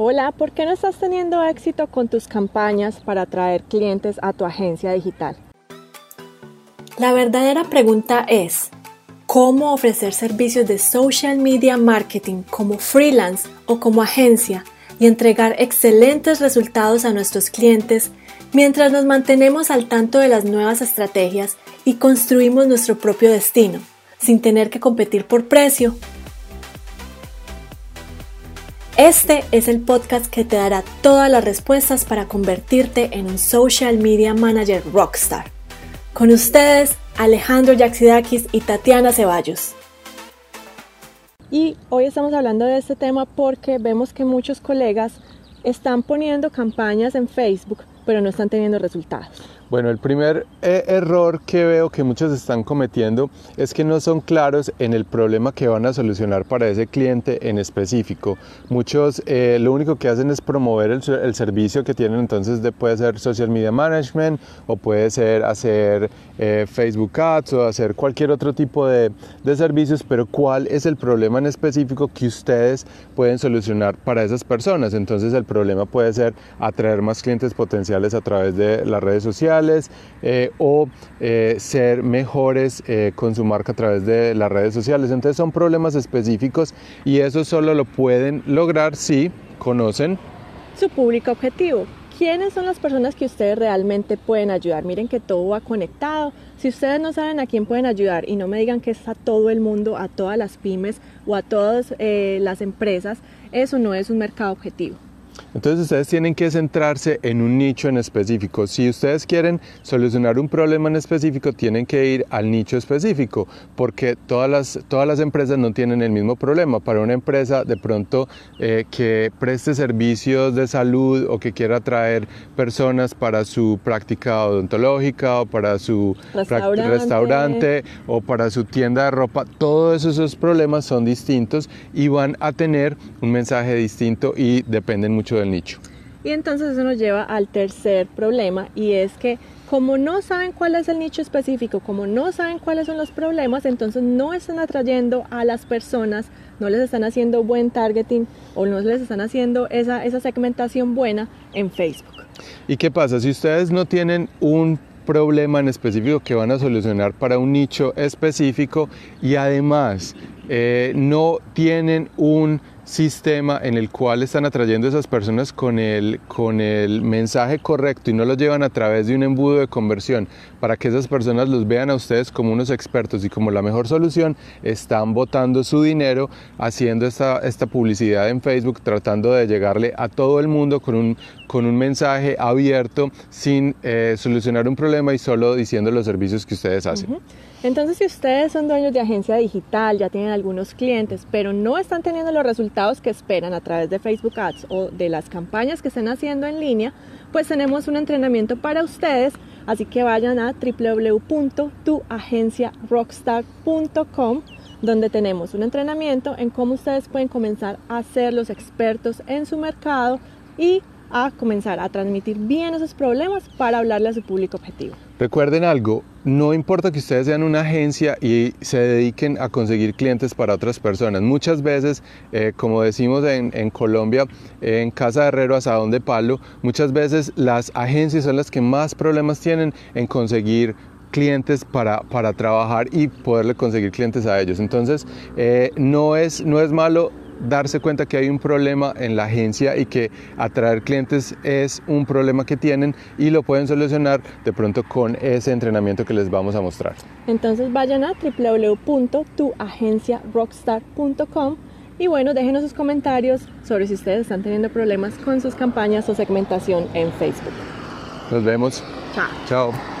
Hola, ¿por qué no estás teniendo éxito con tus campañas para atraer clientes a tu agencia digital? La verdadera pregunta es, ¿cómo ofrecer servicios de social media marketing como freelance o como agencia y entregar excelentes resultados a nuestros clientes mientras nos mantenemos al tanto de las nuevas estrategias y construimos nuestro propio destino, sin tener que competir por precio este es el podcast que te dará todas las respuestas para convertirte en un social media manager rockstar. Con ustedes, Alejandro Yaxidakis y Tatiana Ceballos. Y hoy estamos hablando de este tema porque vemos que muchos colegas están poniendo campañas en Facebook, pero no están teniendo resultados. Bueno, el primer eh, error que veo que muchos están cometiendo es que no son claros en el problema que van a solucionar para ese cliente en específico. Muchos eh, lo único que hacen es promover el, servicio que tienen, entonces de, puede ser social media management o puede ser hacer eh, Facebook Ads o hacer cualquier otro tipo de, de servicios, pero ¿cuál es el problema en específico que ustedes pueden solucionar para esas personas? Entonces el problema puede ser atraer más clientes potenciales a través de las redes sociales eh, o eh, ser mejores con su marca a través de las redes sociales. Entonces son problemas específicos y eso solo lo pueden lograr si conocen su público objetivo. ¿Quiénes son las personas que ustedes realmente pueden ayudar? Miren que todo va conectado. Si ustedes no saben a quién pueden ayudar y no me digan que es a todo el mundo, a todas las pymes o a todas las empresas, eso no es un mercado objetivo. Entonces ustedes tienen que centrarse en un nicho en específico. Si ustedes quieren solucionar un problema en específico, tienen que ir al nicho específico, porque todas las, todas las empresas no tienen el mismo problema. Para una empresa de pronto eh, que preste servicios de salud o que quiera atraer personas para su práctica odontológica o para su restaurante, restaurante o para su tienda de ropa, todos esos problemas son distintos y van a tener un mensaje distinto y dependen mucho del nicho. Y entonces eso nos lleva al tercer problema y es que como no saben cuál es el nicho específico, como no saben cuáles son los problemas, entonces no están atrayendo a las personas, no les están haciendo buen targeting o no les están haciendo esa, esa segmentación buena en Facebook. ¿Y qué pasa? Si ustedes no tienen un problema en específico que van a solucionar para un nicho específico y además eh, no tienen un sistema en el cual están atrayendo a esas personas con el, con el mensaje correcto y no los llevan a través de un embudo de conversión. Para que esas personas los vean a ustedes como unos expertos y como la mejor solución, están botando su dinero haciendo esta, esta publicidad en Facebook, tratando de llegarle a todo el mundo con un, con un mensaje abierto sin eh, solucionar un problema y solo diciendo los servicios que ustedes hacen. Entonces, si ustedes son dueños de agencia digital, ya tienen algunos clientes, pero no están teniendo los resultados que esperan a través de Facebook Ads o de las campañas que estén haciendo en línea, pues tenemos un entrenamiento para ustedes. Así que vayan a www.tuagenciarockstar.com donde tenemos un entrenamiento en cómo ustedes pueden comenzar a ser los expertos en su mercado y a comenzar a transmitir bien esos problemas para hablarle a su público objetivo. Recuerden algo, no importa que ustedes sean una agencia y se dediquen a conseguir clientes para otras personas. Muchas veces, eh, como decimos en, Colombia, en casa de herrero asadón de palo, muchas veces las agencias son las que más problemas tienen en conseguir clientes para, para trabajar y poderle conseguir clientes a ellos. Entonces, eh, no, es, no es malo darse cuenta que hay un problema en la agencia y que atraer clientes es un problema que tienen y lo pueden solucionar de pronto con ese entrenamiento que les vamos a mostrar. Entonces vayan a www.tuagenciarockstar.com y bueno, déjenos sus comentarios sobre si ustedes están teniendo problemas con sus campañas o segmentación en Facebook. Nos vemos. Chao. Chao.